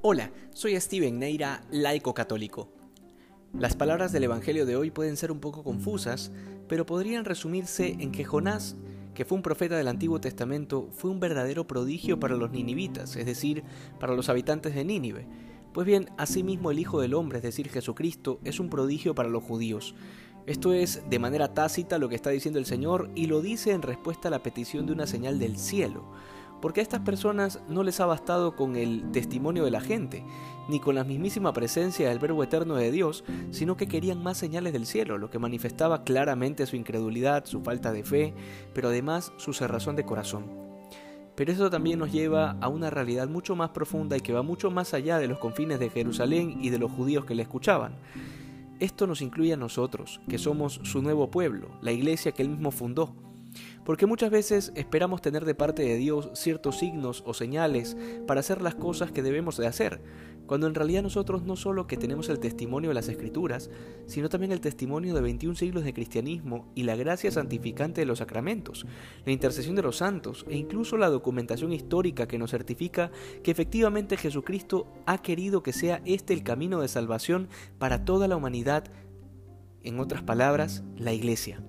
Hola, soy Steven Neira, laico católico. Las palabras del Evangelio de hoy pueden ser un poco confusas, pero podrían resumirse en que Jonás, que fue un profeta del Antiguo Testamento, fue un verdadero prodigio para los ninivitas, es decir, para los habitantes de Nínive. Pues bien, asimismo el Hijo del Hombre, es decir, Jesucristo, es un prodigio para los judíos. Esto es de manera tácita lo que está diciendo el Señor y lo dice en respuesta a la petición de una señal del cielo porque a estas personas no les ha bastado con el testimonio de la gente, ni con la mismísima presencia del Verbo Eterno de Dios, sino que querían más señales del cielo, lo que manifestaba claramente su incredulidad, su falta de fe, pero además su cerrazón de corazón. Pero eso también nos lleva a una realidad mucho más profunda y que va mucho más allá de los confines de Jerusalén y de los judíos que le escuchaban. Esto nos incluye a nosotros, que somos su nuevo pueblo, la iglesia que él mismo fundó, porque muchas veces esperamos tener de parte de Dios ciertos signos o señales para hacer las cosas que debemos de hacer, cuando en realidad nosotros no solo que tenemos el testimonio de las Escrituras, sino también el testimonio de 21 siglos de cristianismo y la gracia santificante de los sacramentos, la intercesión de los santos e incluso la documentación histórica que nos certifica que efectivamente Jesucristo ha querido que sea este el camino de salvación para toda la humanidad, en otras palabras, la Iglesia.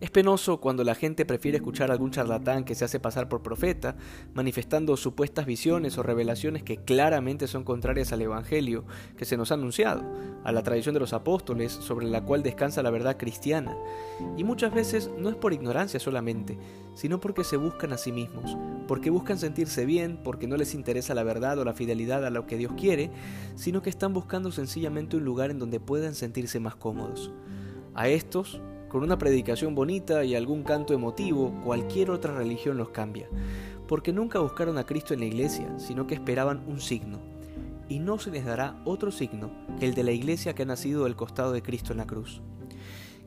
Es penoso cuando la gente prefiere escuchar a algún charlatán que se hace pasar por profeta, manifestando supuestas visiones o revelaciones que claramente son contrarias al Evangelio que se nos ha anunciado, a la tradición de los apóstoles sobre la cual descansa la verdad cristiana. Y muchas veces no es por ignorancia solamente, sino porque se buscan a sí mismos, porque buscan sentirse bien, porque no les interesa la verdad o la fidelidad a lo que Dios quiere, sino que están buscando sencillamente un lugar en donde puedan sentirse más cómodos. A estos con una predicación bonita y algún canto emotivo, cualquier otra religión los cambia, porque nunca buscaron a Cristo en la iglesia, sino que esperaban un signo. Y no se les dará otro signo que el de la iglesia que ha nacido del costado de Cristo en la cruz.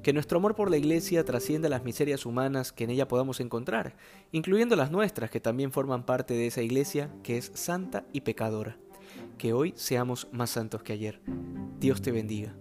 Que nuestro amor por la iglesia trascienda las miserias humanas que en ella podamos encontrar, incluyendo las nuestras que también forman parte de esa iglesia que es santa y pecadora. Que hoy seamos más santos que ayer. Dios te bendiga.